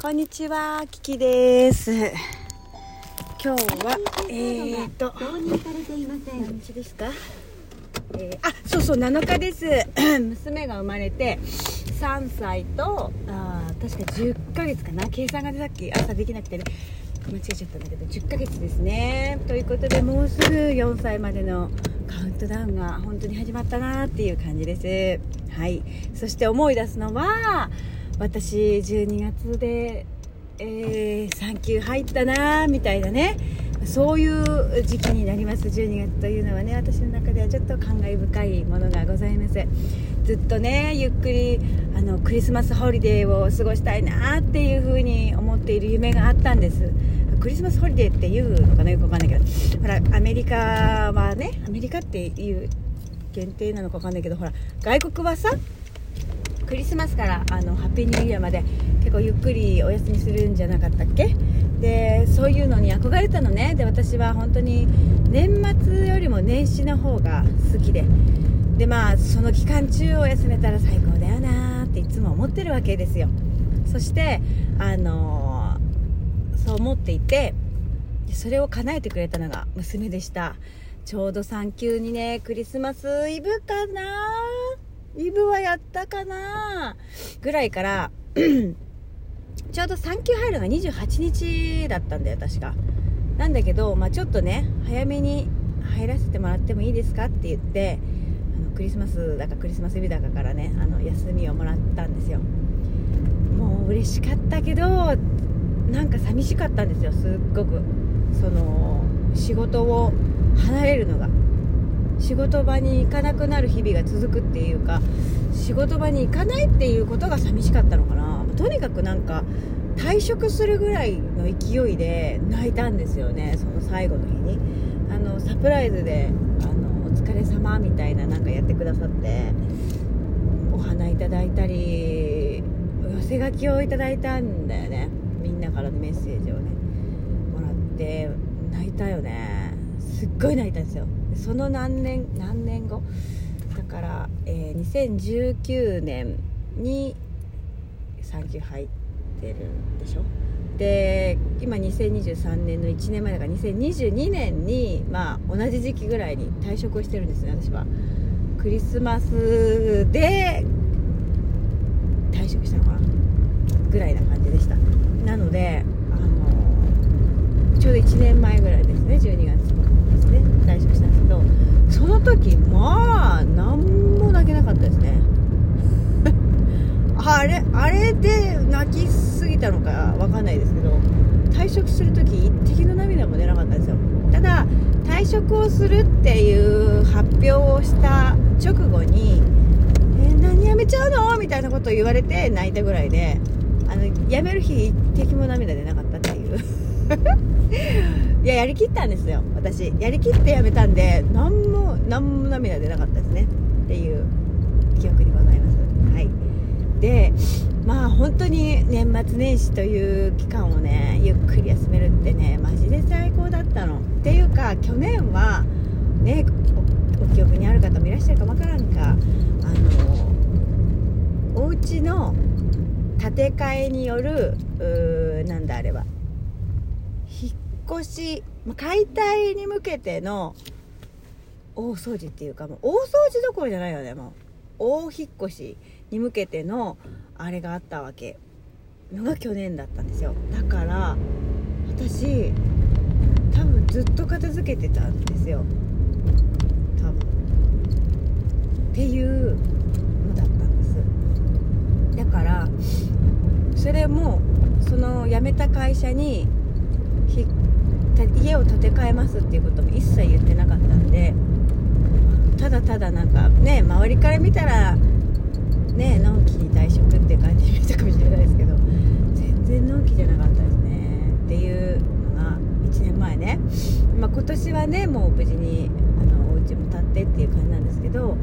こんにちは、キキです。今日は、えーと、導入されていません何日ですか、えーあ、そうそう、7日です。娘が生まれて、3歳と、あー確か10ヶ月かな？計算がさっき朝できなくてね、間違えちゃったんだけど、10ヶ月ですね。ということで、もうすぐ4歳までのカウントダウンが本当に始まったなっていう感じです。はい。そして思い出すのは、私12月で、えー、産休入ったなみたいなね。そういう時期になります12月というのはね。私の中ではちょっと感慨深いものがございます。ずっとねゆっくりあのクリスマスホリデーを過ごしたいなっていうふうに思っている夢があったんです。クリスマスホリデーっていうのかなよくわかんないけど。ほらアメリカはねアメリカっていう限定なのかわかんないけどほら外国はさクリスマスからあのハッピーニューイヤーまで結構ゆっくりお休みするんじゃなかったっけ？でそういうのに憧れたのね。で私は本当に年末よりも年始の方が好きで。でまあその期間中を休めたら最高だよなっていつも思ってるわけですよ。そしてあのそう思っていてそれを叶えてくれたのが娘でした。ちょうど産休にねクリスマスイブかなイブはやったかなぐらいから ちょうど産休入るのが28日だったんだよ確か。なんだけど、まあ、ちょっとね早めに入らせてもらってもいいですかって言ってあのクリスマスだかクリスマスイブだかからねあの休みをもらったんですよ。もう嬉しかったけどなんか寂しかったんですよすっごく。その仕事を離れるのが。仕事場に行かなくなる日々が続くっていうか仕事場に行かないっていうことが寂しかったのかな。とにかくなんか退職するぐらいの勢いで泣いたんですよねその最後の日に。あのサプライズであの「お疲れ様みたいななんかやってくださってお花いただいたり寄せ書きをいただいたんだよね。みんなからのメッセージをねもらって泣いたよね。すっごい泣いたんですよ。その何年何年後？だから、えー2019年に産休入ってるでしょ？で今2023年の1年前だから2022年にまあ同じ時期ぐらいに退職をしてるんですね私は。クリスマスで退職したのかなぐらいな感じでした。なのであのちょうど1年前ぐらいですね12月ですね退職したんですけどその時まあ何も泣けなかったですね。あれあれで泣きすぎたのかわかんないですけど退職する時一滴の涙も出なかったんですよ。ただ退職をするっていう発表をした直後に「えー何辞めちゃうの?」みたいなことを言われて泣いたぐらいであの辞める日一滴も涙出なかったっていう。いややりきったんですよ。私。やりきって辞めたんで何も何も涙出なかったですね。っていう記憶にございます。はい。でまあ本当に年末年始という期間をねゆっくり休めるってねマジで最高だったの。っていうか去年はねおお記憶にある方もいらっしゃるかわからんかあのお家の建て替えによるうーなんだあれは。越し解体に向けての大掃除っていうかもう大掃除どころじゃないよねもう。大引っ越しに向けてのあれがあったわけ。のが去年だったんですよ。だから私多分ずっと片付けてたんですよ。多分。っていうのだったんです。だからそれもその辞めた会社にひた家を建て替えますっていうことも一切言ってなかったんでただただなんかね周りから見たらねのんきに退職って感じに見たかもしれないですけど全然のんきじゃなかったですね。っていうのが1年前ね、まあ、今年はねもう無事にあのお家も建ってっていう感じなんですけど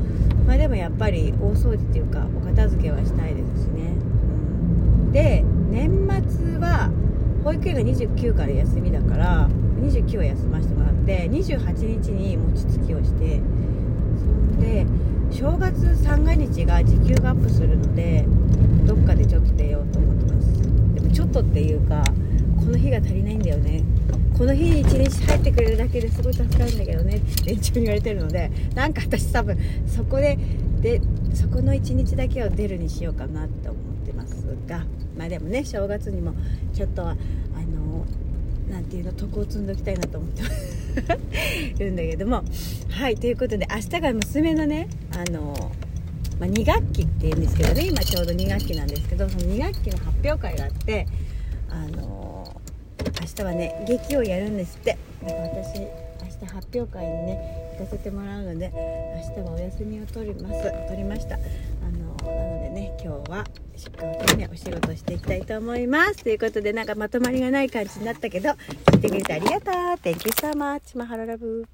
まあでもやっぱり大掃除っていうかお片付けはしたいですしね、うん、で年末は保育園が29から休みだから29は休ませてもらって28日に餅つきをしてそんで正月三が日が時給がアップするのでどっかでちょっと出ようと思ってます。でもちょっとっていうかこの日が足りないんだよね。この日に一日入ってくれるだけですごい助かるんだけどねって連中に言われてるのでなんか私多分そこででそこの一日だけを出るにしようかなって思ってますがまあでもね正月にもちょっとはなんていうの徳を積んでおきたいなと思ってるんだけども。はいということで明日が娘のねあのまあ、2学期っていうんですけどね今ちょうど2学期なんですけどその2学期の発表会があってあの明日はね劇をやるんですって。だから私明日発表会にね行かせてもらうので明日はお休みを取ります。取りました。ね今日はしっかりねお仕事していきたいと思います。ということでなんかまとまりがない感じになったけど聞いてくれてありがとう。Thank you so much マハララブ。